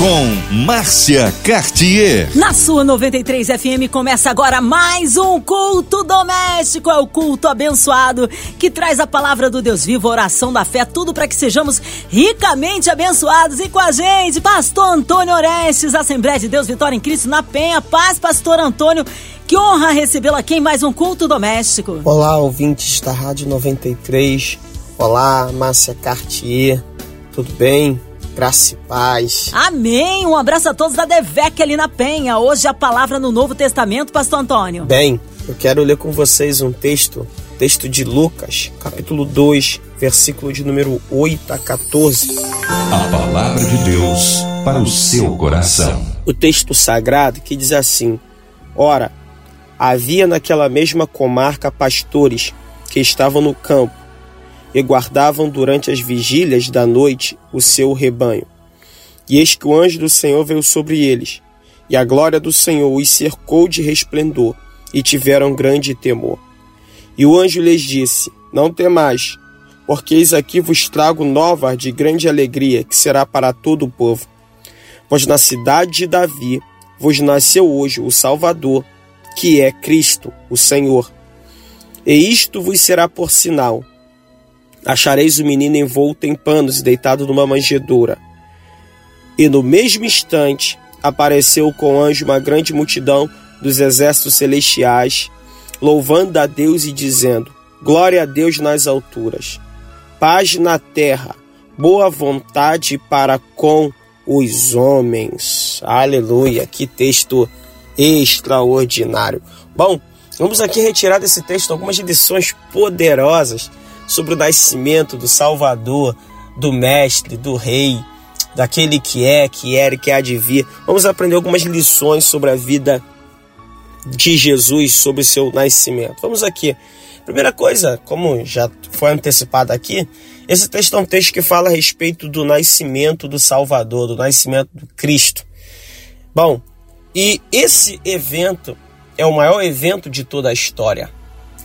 Com Márcia Cartier. Na sua 93 FM começa agora mais um culto doméstico. É o culto abençoado que traz a palavra do Deus vivo, a oração da fé, tudo para que sejamos ricamente abençoados. E com a gente, Pastor Antônio Orestes, Assembleia de Deus Vitória em Cristo na Penha. Paz, Pastor Antônio. Que honra recebê-lo aqui em mais um culto doméstico. Olá, ouvintes da Rádio 93. Olá, Márcia Cartier. Tudo bem? Graça e paz. Amém. Um abraço a todos da Devec ali na Penha. Hoje a palavra no Novo Testamento, Pastor Antônio. Bem, eu quero ler com vocês um texto, texto de Lucas, capítulo 2, versículo de número 8 a 14. A palavra de Deus para o seu coração. O texto sagrado que diz assim: Ora, havia naquela mesma comarca pastores que estavam no campo e guardavam durante as vigílias da noite o seu rebanho. E eis que o anjo do Senhor veio sobre eles, e a glória do Senhor os cercou de resplendor, e tiveram grande temor. E o anjo lhes disse: Não temais, porque eis aqui vos trago nova de grande alegria, que será para todo o povo. Pois na cidade de Davi vos nasceu hoje o Salvador, que é Cristo, o Senhor. E isto vos será por sinal: achareis o menino envolto em panos e deitado numa manjedoura. E no mesmo instante apareceu com o anjo uma grande multidão dos exércitos celestiais, louvando a Deus e dizendo: Glória a Deus nas alturas, paz na terra, boa vontade para com os homens. Aleluia, que texto extraordinário. Bom, vamos aqui retirar desse texto algumas lições poderosas sobre o nascimento do Salvador, do Mestre, do Rei, daquele que é, que era e que há de vir. Vamos aprender algumas lições sobre a vida de Jesus, sobre o seu nascimento. Vamos aqui. Primeira coisa, como já foi antecipado aqui, esse texto é um texto que fala a respeito do nascimento do Salvador, do nascimento do Cristo. Bom, e esse evento é o maior evento de toda a história.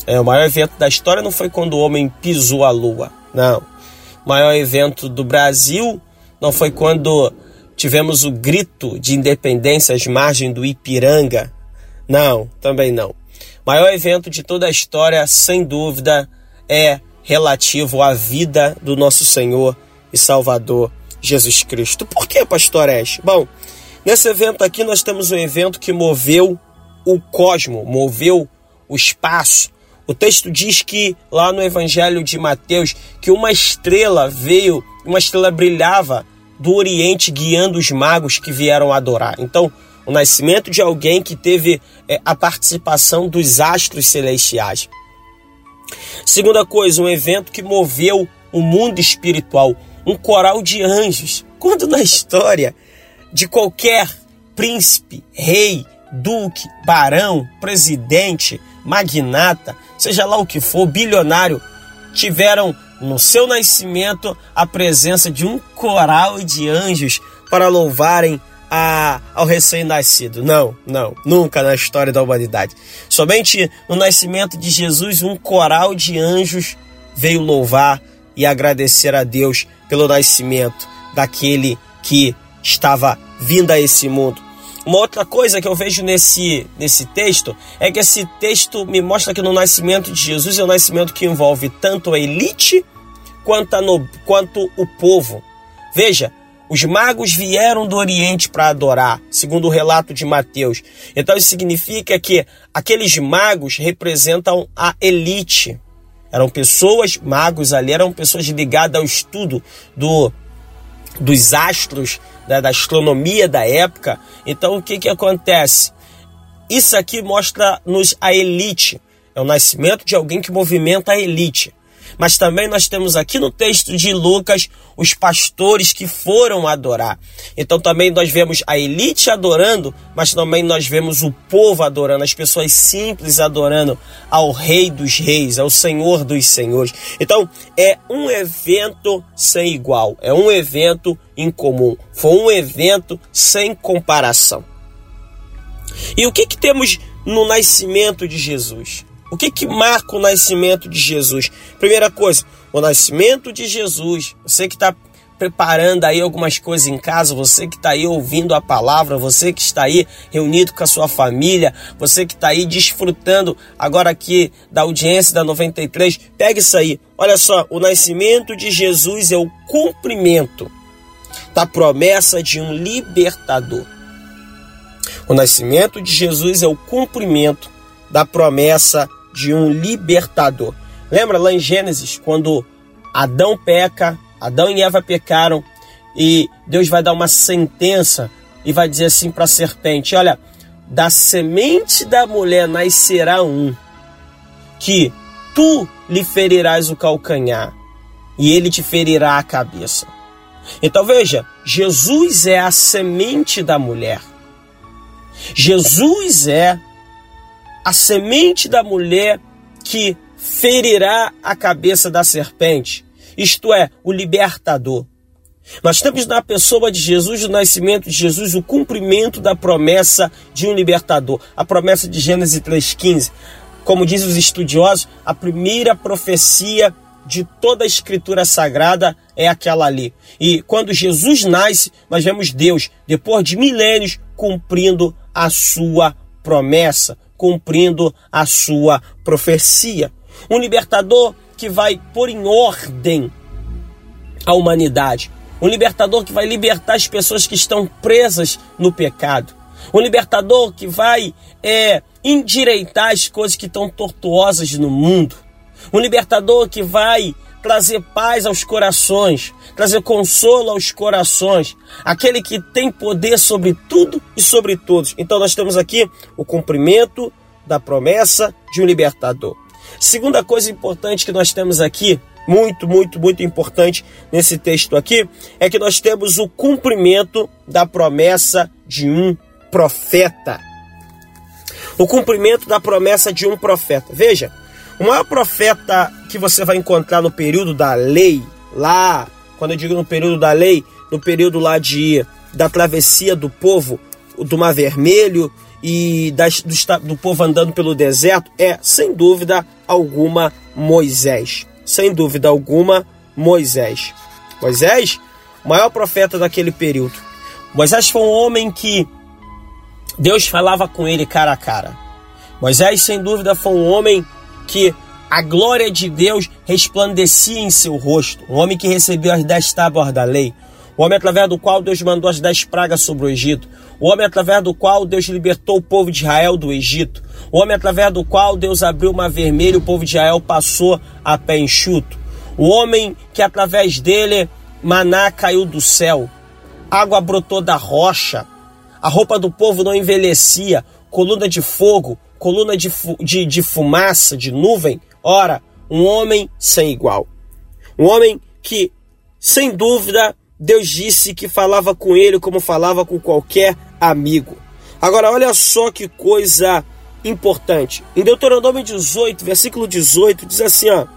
É, o maior evento da história não foi quando o homem pisou a lua, não. O maior evento do Brasil não foi quando tivemos o grito de independência às margens do Ipiranga, não, também não. O maior evento de toda a história, sem dúvida, é relativo à vida do nosso Senhor e Salvador Jesus Cristo. Por que, pastor? Bom, nesse evento aqui nós temos um evento que moveu o cosmo, moveu o espaço, o texto diz que lá no Evangelho de Mateus que uma estrela veio, uma estrela brilhava do Oriente guiando os magos que vieram adorar. Então, o nascimento de alguém que teve é, a participação dos astros celestiais. Segunda coisa, um evento que moveu o mundo espiritual, um coral de anjos. Quando na história de qualquer príncipe, rei, duque, barão, presidente, magnata, seja lá o que for, bilionário, tiveram no seu nascimento a presença de um coral de anjos para louvarem a, ao recém-nascido. Não, não, nunca na história da humanidade. Somente no nascimento de Jesus, um coral de anjos veio louvar e agradecer a Deus pelo nascimento daquele que estava vindo a esse mundo. Uma outra coisa que eu vejo nesse, nesse texto é que esse texto me mostra que no nascimento de Jesus é um nascimento que envolve tanto a elite quanto, a no, quanto o povo. Veja, os magos vieram do Oriente para adorar, segundo o relato de Mateus. Então isso significa que aqueles magos representam a elite. Eram pessoas, magos ali, eram pessoas ligadas ao estudo do, dos astros, da, da astronomia da época. Então o que, que acontece? Isso aqui mostra-nos a elite. É o nascimento de alguém que movimenta a elite. Mas também nós temos aqui no texto de Lucas os pastores que foram adorar. Então também nós vemos a elite adorando, mas também nós vemos o povo adorando, as pessoas simples adorando ao Rei dos Reis, ao Senhor dos Senhores. Então é um evento sem igual, é um evento incomum, foi um evento sem comparação. E o que, que temos no nascimento de Jesus? O que, que marca o nascimento de Jesus? Primeira coisa, o nascimento de Jesus. Você que está preparando aí algumas coisas em casa, você que está aí ouvindo a palavra, você que está aí reunido com a sua família, você que está aí desfrutando agora aqui da audiência da 93, pegue isso aí. Olha só, o nascimento de Jesus é o cumprimento da promessa de um libertador. O nascimento de Jesus é o cumprimento da promessa de um libertador. Lembra lá em Gênesis, quando Adão peca, Adão e Eva pecaram e Deus vai dar uma sentença e vai dizer assim para a serpente: Olha, da semente da mulher nascerá um que tu lhe ferirás o calcanhar e ele te ferirá a cabeça. Então veja, Jesus é a semente da mulher. Jesus é a semente da mulher que ferirá a cabeça da serpente, isto é, o libertador. Nós temos na pessoa de Jesus, no nascimento de Jesus, o cumprimento da promessa de um libertador, a promessa de Gênesis 3,15. Como dizem os estudiosos, a primeira profecia de toda a escritura sagrada é aquela ali. E quando Jesus nasce, nós vemos Deus, depois de milênios, cumprindo a sua promessa, cumprindo a sua profecia. Um libertador que vai pôr em ordem a humanidade. Um libertador que vai libertar as pessoas que estão presas no pecado. Um libertador que vai é, endireitar as coisas que estão tortuosas no mundo. Um libertador que vai trazer paz aos corações, trazer consolo aos corações, aquele que tem poder sobre tudo e sobre todos. Então nós temos aqui o cumprimento da promessa de um libertador. Segunda coisa importante que nós temos aqui, muito, muito, muito importante nesse texto aqui, é que nós temos o cumprimento da promessa de um profeta. O cumprimento da promessa de um profeta. Veja, o maior profeta que você vai encontrar no período da lei, lá, quando eu digo no período da lei, no período lá de da travessia do povo do Mar Vermelho e das, do, do povo andando pelo deserto, é, sem dúvida alguma, Moisés. Sem dúvida alguma, Moisés. Moisés, o maior profeta daquele período. Moisés foi um homem que Deus falava com ele cara a cara. Moisés, sem dúvida, foi um homem que a glória de Deus resplandecia em seu rosto. Um homem que recebeu as dez tábuas da lei. O homem através do qual Deus mandou as dez pragas sobre o Egito. O homem através do qual Deus libertou o povo de Israel do Egito. O homem através do qual Deus abriu uma vermelha e o povo de Israel passou a pé enxuto. O homem que através dele maná caiu do céu. Água brotou da rocha. A roupa do povo não envelhecia. Coluna de fogo coluna de, de, de fumaça, de nuvem. Ora, um homem sem igual. Um homem que, sem dúvida, Deus disse que falava com ele como falava com qualquer amigo. Agora, olha só que coisa importante. Em Deuteronômio 18, versículo 18, diz assim: ó,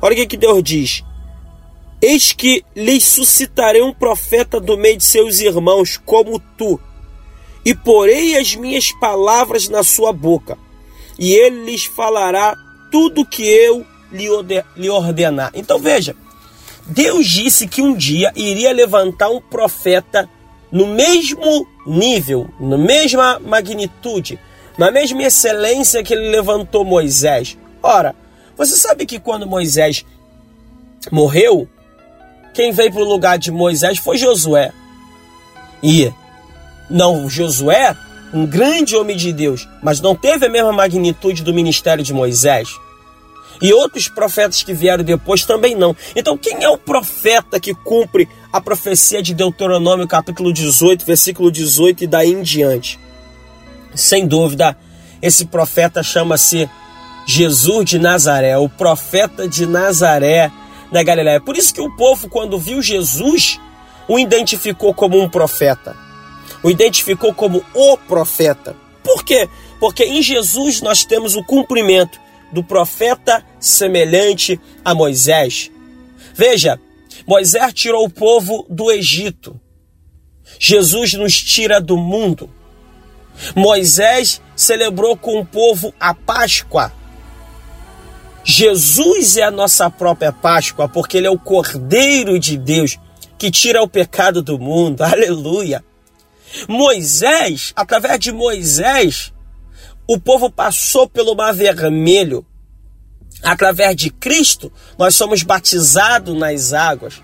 olha o que, que Deus diz. Eis que lhes suscitarei um profeta do meio de seus irmãos, como tu, e porei as minhas palavras na sua boca, e ele lhes falará tudo que eu lhe ordenar. Então veja, Deus disse que um dia iria levantar um profeta no mesmo nível, na mesma magnitude, na mesma excelência que ele levantou Moisés. Ora, você sabe que quando Moisés morreu, quem veio para o lugar de Moisés foi Josué. E não, Josué, um grande homem de Deus, mas não teve a mesma magnitude do ministério de Moisés. E outros profetas que vieram depois também não. Então, quem é o profeta que cumpre a profecia de Deuteronômio, capítulo 18, versículo 18 e daí em diante? Sem dúvida, esse profeta chama-se Jesus de Nazaré, o profeta de Nazaré na Galiléia. Por isso que o povo, quando viu Jesus, o identificou como um profeta o identificou como o profeta. Por quê? Porque em Jesus nós temos o cumprimento do profeta semelhante a Moisés. Veja, Moisés tirou o povo do Egito. Jesus nos tira do mundo. Moisés celebrou com o povo a Páscoa. Jesus é a nossa própria Páscoa, porque ele é o Cordeiro de Deus que tira o pecado do mundo. Aleluia. Moisés, através de Moisés, o povo passou pelo Mar Vermelho. Através de Cristo, nós somos batizados nas águas.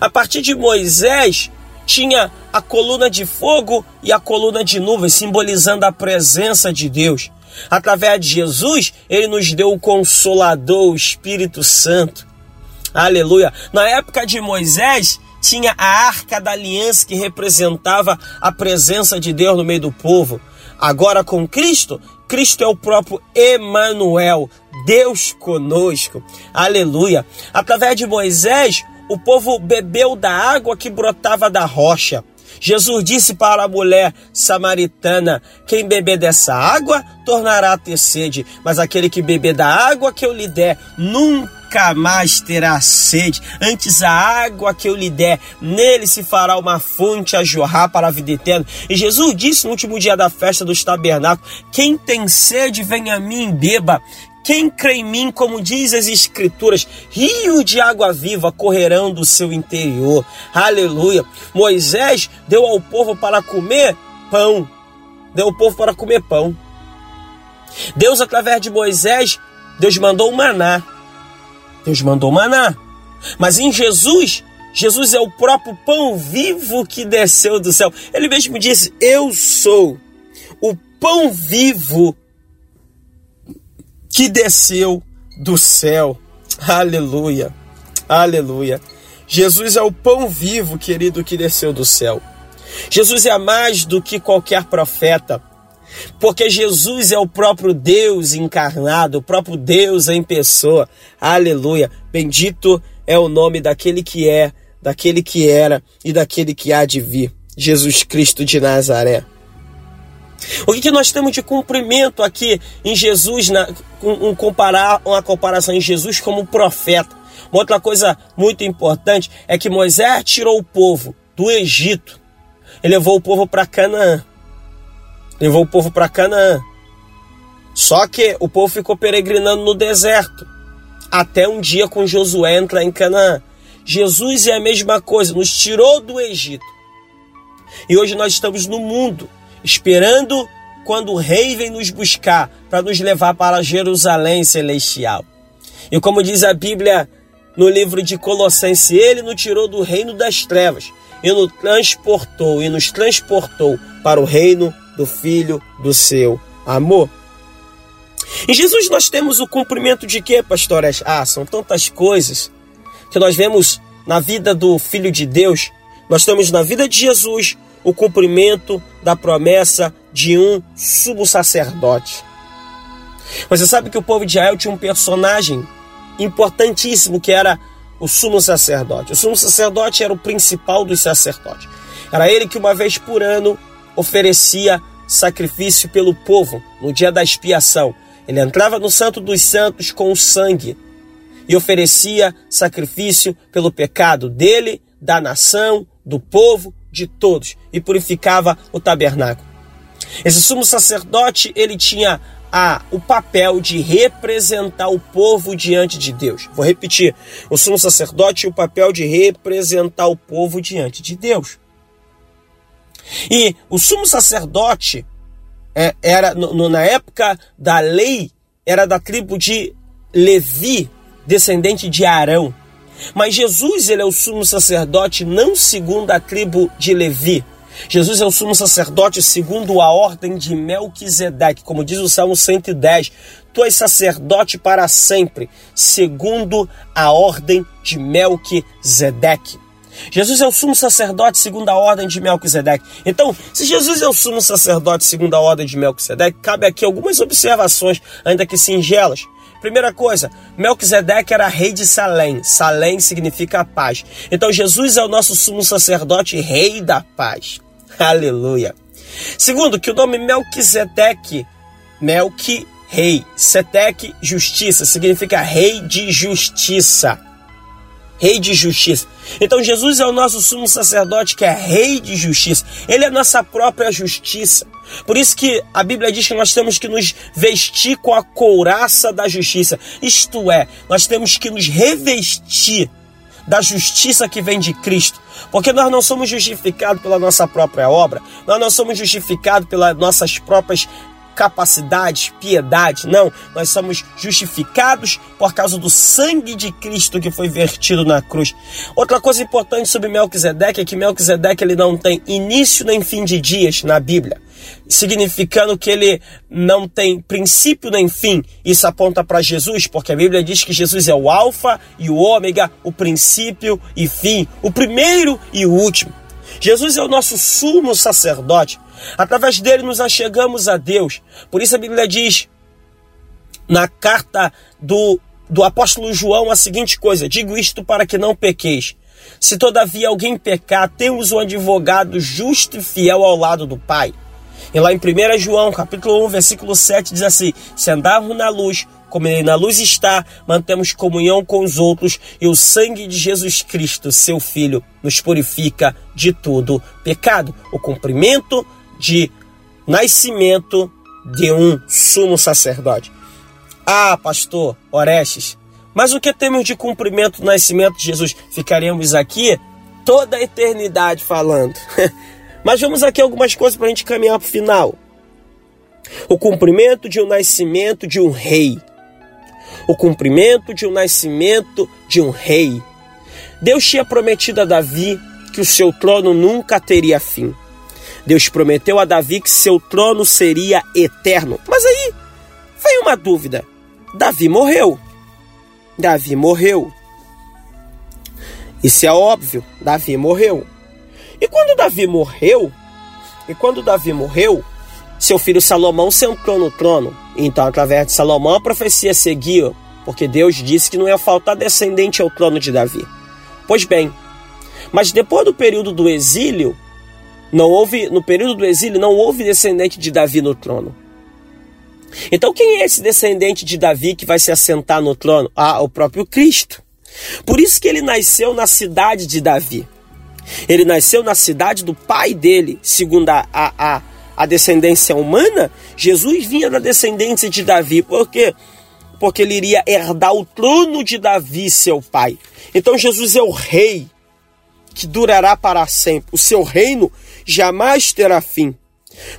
A partir de Moisés, tinha a coluna de fogo e a coluna de nuvem, simbolizando a presença de Deus. Através de Jesus, ele nos deu o consolador, o Espírito Santo. Aleluia. Na época de Moisés, tinha a arca da aliança que representava a presença de Deus no meio do povo. Agora com Cristo, Cristo é o próprio Emanuel, Deus conosco. Aleluia. Através de Moisés, o povo bebeu da água que brotava da rocha. Jesus disse para a mulher samaritana: Quem beber dessa água tornará a ter sede, mas aquele que beber da água que eu lhe der nunca mais terá sede. Antes a água que eu lhe der, nele se fará uma fonte a jorrar para a vida eterna. E Jesus disse no último dia da festa dos tabernáculos: Quem tem sede, venha a mim e beba. Quem crê em mim, como diz as Escrituras, rio de água viva correrão do seu interior. Aleluia. Moisés deu ao povo para comer pão. Deu ao povo para comer pão. Deus, através de Moisés, Deus mandou o maná. Deus mandou maná. Mas em Jesus, Jesus é o próprio pão vivo que desceu do céu. Ele mesmo disse: Eu sou o pão vivo que desceu do céu. Aleluia, aleluia. Jesus é o pão vivo, querido, que desceu do céu. Jesus é mais do que qualquer profeta, porque Jesus é o próprio Deus encarnado, o próprio Deus em pessoa. Aleluia. Bendito é o nome daquele que é, daquele que era e daquele que há de vir. Jesus Cristo de Nazaré. O que, que nós temos de cumprimento aqui em Jesus, na, um, comparar, uma comparação em Jesus como profeta? Uma outra coisa muito importante é que Moisés tirou o povo do Egito e levou o povo para Canaã. Levou o povo para Canaã. Só que o povo ficou peregrinando no deserto até um dia com Josué entrar em Canaã. Jesus é a mesma coisa, nos tirou do Egito. E hoje nós estamos no mundo esperando quando o rei vem nos buscar para nos levar para Jerusalém celestial. E como diz a Bíblia no livro de Colossenses, ele nos tirou do reino das trevas e nos transportou e nos transportou para o reino do filho do seu amor. Em Jesus nós temos o cumprimento de quê, pastores? Ah, são tantas coisas que nós vemos na vida do filho de Deus. Nós temos na vida de Jesus o cumprimento da promessa de um sumo sacerdote. Você sabe que o povo de Israel tinha um personagem importantíssimo que era o sumo sacerdote. O sumo sacerdote era o principal dos sacerdotes. Era ele que uma vez por ano oferecia sacrifício pelo povo no dia da expiação. Ele entrava no Santo dos Santos com o sangue e oferecia sacrifício pelo pecado dele, da nação, do povo de todos e purificava o tabernáculo. Esse sumo sacerdote, ele tinha a, o papel de representar o povo diante de Deus. Vou repetir: o sumo sacerdote tinha o papel de representar o povo diante de Deus. E o sumo sacerdote é, era, no, na época da lei, era da tribo de Levi, descendente de Arão. Mas Jesus, ele é o sumo sacerdote não segundo a tribo de Levi. Jesus é o sumo sacerdote segundo a ordem de Melquisedeque, como diz o Salmo 110. Tu és sacerdote para sempre, segundo a ordem de Melquisedeque. Jesus é o sumo sacerdote segundo a ordem de Melquisedeque. Então, se Jesus é o sumo sacerdote segundo a ordem de Melquisedeque, cabe aqui algumas observações, ainda que singelas. Primeira coisa, Melquisedeque era rei de Salém. Salém significa paz. Então Jesus é o nosso sumo sacerdote, rei da paz. Aleluia. Segundo, que o nome Melquisedeque, Melqui, rei, Seteque, justiça, significa rei de justiça. Rei de justiça. Então Jesus é o nosso sumo sacerdote que é rei de justiça. Ele é a nossa própria justiça. Por isso que a Bíblia diz que nós temos que nos vestir com a couraça da justiça. Isto é, nós temos que nos revestir da justiça que vem de Cristo. Porque nós não somos justificados pela nossa própria obra, nós não somos justificados pelas nossas próprias capacidades, piedade. Não, nós somos justificados por causa do sangue de Cristo que foi vertido na cruz. Outra coisa importante sobre Melquisedeque é que Melquisedeque ele não tem início nem fim de dias na Bíblia, significando que ele não tem princípio nem fim. Isso aponta para Jesus, porque a Bíblia diz que Jesus é o alfa e o ômega, o princípio e fim, o primeiro e o último. Jesus é o nosso sumo sacerdote. Através dele nos achegamos a Deus. Por isso a Bíblia diz na carta do, do apóstolo João a seguinte coisa: Digo isto para que não pequeis. Se todavia alguém pecar, temos um advogado justo e fiel ao lado do Pai. E lá em 1 João, capítulo 1, versículo 7, diz assim: Se andarmos na luz, como ele na luz está, mantemos comunhão com os outros, e o sangue de Jesus Cristo, seu Filho, nos purifica de todo pecado. O cumprimento de nascimento de um sumo sacerdote. Ah, pastor Orestes, mas o que temos de cumprimento do nascimento de Jesus? Ficaremos aqui toda a eternidade falando. mas vamos aqui algumas coisas para a gente caminhar para o final. O cumprimento de um nascimento de um rei. O cumprimento de um nascimento de um rei. Deus tinha prometido a Davi que o seu trono nunca teria fim. Deus prometeu a Davi que seu trono seria eterno. Mas aí vem uma dúvida: Davi morreu. Davi morreu. Isso é óbvio, Davi morreu. E quando Davi morreu, e quando Davi morreu, seu filho Salomão sentou no trono. Então, através de Salomão, a profecia seguiu, porque Deus disse que não ia faltar descendente ao trono de Davi. Pois bem, mas depois do período do exílio, não houve, no período do exílio, não houve descendente de Davi no trono. Então, quem é esse descendente de Davi que vai se assentar no trono? Ah, o próprio Cristo. Por isso que ele nasceu na cidade de Davi. Ele nasceu na cidade do pai dele, segundo a, a, a descendência humana. Jesus vinha da descendência de Davi. Por quê? Porque ele iria herdar o trono de Davi, seu pai. Então, Jesus é o rei que durará para sempre. O seu reino jamais terá fim.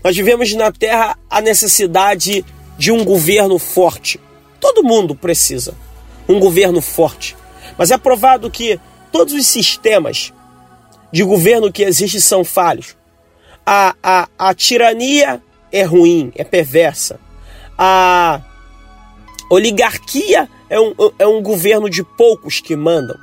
Nós vivemos na Terra a necessidade de um governo forte. Todo mundo precisa um governo forte. Mas é provado que todos os sistemas de governo que existem são falhos. A, a, a tirania é ruim, é perversa. A oligarquia é um, é um governo de poucos que mandam.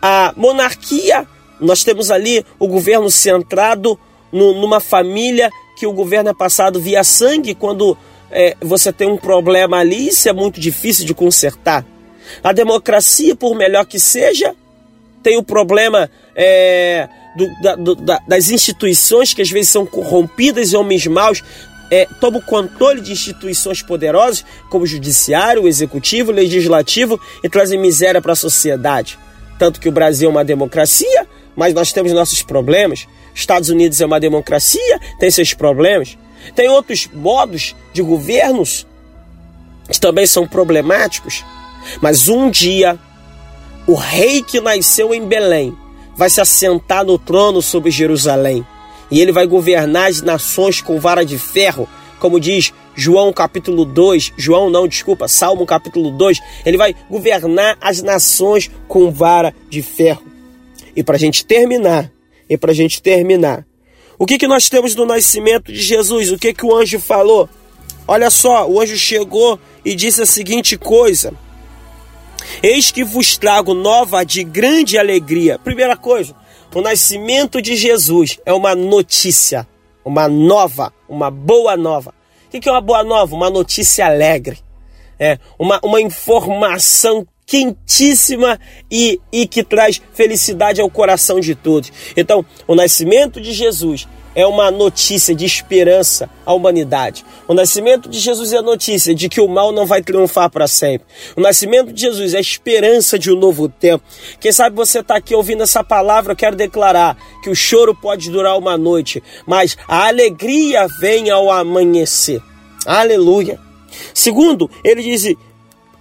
A monarquia nós temos ali o governo centrado no, numa família que o governo é passado via sangue. Quando é, você tem um problema ali, isso é muito difícil de consertar. A democracia, por melhor que seja, tem o problema é, do, da, do, da, das instituições que às vezes são corrompidas e homens maus é, tomam o controle de instituições poderosas, como o judiciário, o executivo, o legislativo, e trazem miséria para a sociedade. Tanto que o Brasil é uma democracia, mas nós temos nossos problemas. Estados Unidos é uma democracia, tem seus problemas. Tem outros modos de governos que também são problemáticos. Mas um dia, o rei que nasceu em Belém vai se assentar no trono sobre Jerusalém. E ele vai governar as nações com vara de ferro, como diz João capítulo 2, João não, desculpa, Salmo capítulo 2, ele vai governar as nações com vara de ferro. E para a gente terminar, e para a gente terminar, o que, que nós temos no nascimento de Jesus? O que, que o anjo falou? Olha só, o anjo chegou e disse a seguinte coisa: Eis que vos trago nova de grande alegria. Primeira coisa, o nascimento de Jesus é uma notícia, uma nova, uma boa nova. O que é uma boa nova? Uma notícia alegre. É uma, uma informação quentíssima e, e que traz felicidade ao coração de todos. Então, o nascimento de Jesus é uma notícia de esperança à humanidade. O nascimento de Jesus é a notícia de que o mal não vai triunfar para sempre. O nascimento de Jesus é a esperança de um novo tempo. Quem sabe você está aqui ouvindo essa palavra, eu quero declarar que o choro pode durar uma noite, mas a alegria vem ao amanhecer. Aleluia. Segundo, ele diz: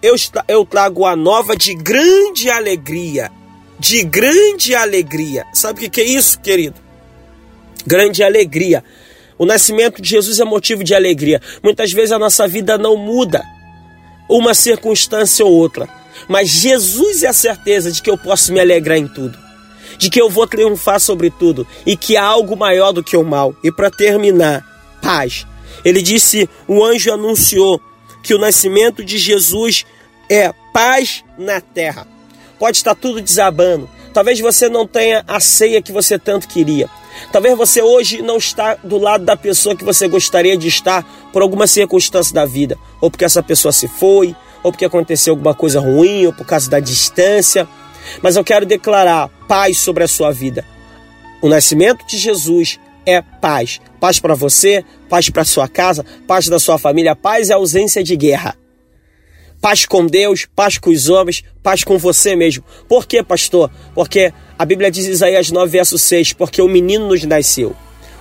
eu, eu trago a nova de grande alegria. De grande alegria. Sabe o que, é isso, querido? Grande alegria. O nascimento de Jesus é motivo de alegria. Muitas vezes a nossa vida não muda uma circunstância ou outra. Mas Jesus é a certeza de que eu posso me alegrar em tudo. De que eu vou triunfar sobre tudo. E que há algo maior do que o mal. E para terminar, paz. Ele disse: o anjo anunciou que o nascimento de Jesus é paz na terra. Pode estar tudo desabando. Talvez você não tenha a ceia que você tanto queria. Talvez você hoje não está do lado da pessoa que você gostaria de estar por alguma circunstância da vida, ou porque essa pessoa se foi, ou porque aconteceu alguma coisa ruim, ou por causa da distância. Mas eu quero declarar paz sobre a sua vida. O nascimento de Jesus é paz. Paz para você, paz para sua casa, paz da sua família, paz é ausência de guerra. Paz com Deus, paz com os homens, paz com você mesmo. Por quê, pastor? Porque a Bíblia diz Isaías 9, verso 6: Porque o menino nos nasceu,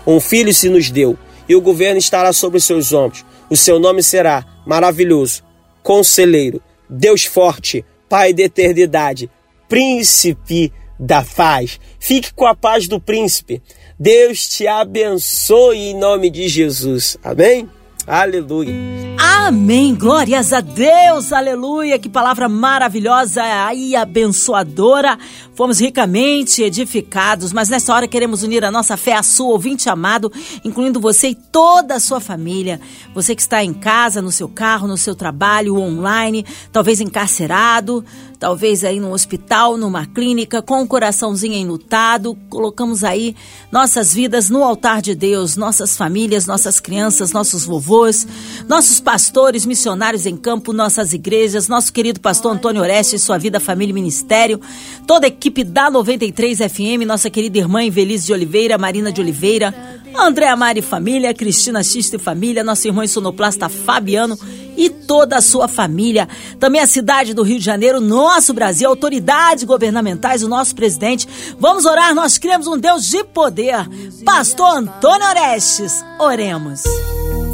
um filho se nos deu, e o governo estará sobre os seus ombros. O seu nome será maravilhoso, conselheiro, Deus forte, Pai da eternidade, príncipe da paz. Fique com a paz do príncipe. Deus te abençoe em nome de Jesus. Amém? Aleluia. Amém. Glórias a Deus. Aleluia. Que palavra maravilhosa e abençoadora. Fomos ricamente edificados, mas nessa hora queremos unir a nossa fé à sua, ouvinte amado, incluindo você e toda a sua família. Você que está em casa, no seu carro, no seu trabalho, online, talvez encarcerado, talvez aí no hospital, numa clínica, com o coraçãozinho enlutado. Colocamos aí nossas vidas no altar de Deus, nossas famílias, nossas crianças, nossos vovôs, nossos pastores, missionários em campo, nossas igrejas, nosso querido pastor Antônio Oreste, sua vida, família e ministério, toda a equipe da 93 FM, nossa querida irmã Invelise de Oliveira, Marina de Oliveira, André Mari Família, Cristina Xista e Família, nosso irmão sonoplasta Fabiano e toda a sua família. Também a cidade do Rio de Janeiro, nosso Brasil, autoridades governamentais, o nosso presidente. Vamos orar, nós cremos um Deus de poder. Pastor Antônio Orestes, oremos.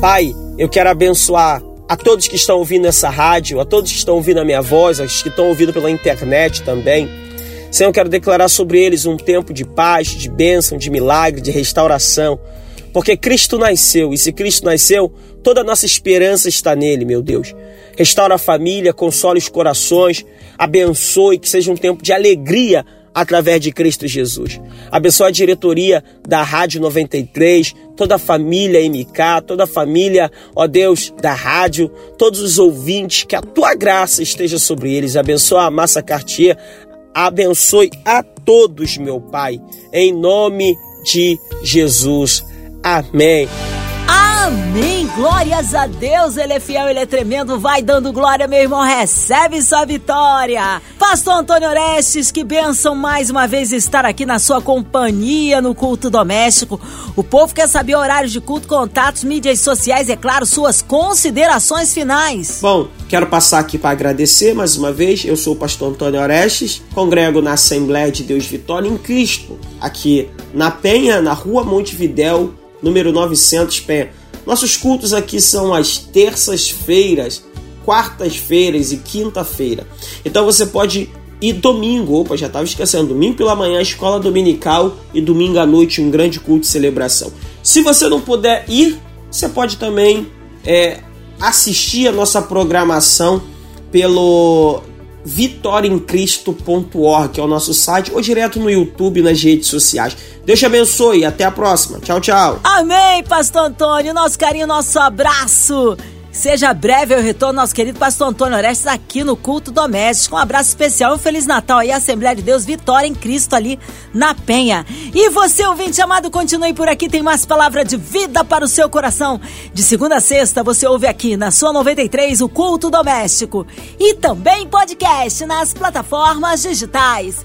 Pai, eu quero abençoar a todos que estão ouvindo essa rádio, a todos que estão ouvindo a minha voz, a que estão ouvindo pela internet também. Senhor, eu quero declarar sobre eles um tempo de paz, de bênção, de milagre, de restauração. Porque Cristo nasceu, e se Cristo nasceu, toda a nossa esperança está nele, meu Deus. Restaura a família, console os corações, abençoe, que seja um tempo de alegria através de Cristo Jesus. Abençoa a diretoria da Rádio 93, toda a família MK, toda a família, ó Deus, da rádio, todos os ouvintes, que a tua graça esteja sobre eles. Abençoa a Massa Cartier, abençoe a todos, meu Pai, em nome de Jesus. Amém. Amém. Glórias a Deus. Ele é fiel, ele é tremendo. Vai dando glória, meu irmão. Recebe sua vitória. Pastor Antônio Orestes, que bênção mais uma vez estar aqui na sua companhia no culto doméstico. O povo quer saber horários de culto, contatos, mídias sociais, é claro, suas considerações finais. Bom, quero passar aqui para agradecer mais uma vez. Eu sou o pastor Antônio Orestes, congrego na Assembleia de Deus Vitória em Cristo, aqui na Penha, na rua Montevidéu, número 900 Penha. Nossos cultos aqui são às terças-feiras, quartas-feiras e quinta-feira. Então você pode ir domingo, opa, já estava esquecendo, domingo pela manhã, escola dominical e domingo à noite um grande culto de celebração. Se você não puder ir, você pode também é, assistir a nossa programação pelo vitoriaemcristo.org, que é o nosso site, ou direto no YouTube, nas redes sociais. Deus te abençoe e até a próxima. Tchau, tchau. Amém, Pastor Antônio. Nosso carinho, nosso abraço. Seja breve o retorno, nosso querido pastor Antônio Orestes, aqui no Culto Doméstico. Um abraço especial, um Feliz Natal aí, Assembleia de Deus, Vitória em Cristo ali na Penha. E você, ouvinte amado, continue por aqui, tem mais palavra de vida para o seu coração. De segunda a sexta, você ouve aqui na sua 93 o Culto Doméstico. E também podcast nas plataformas digitais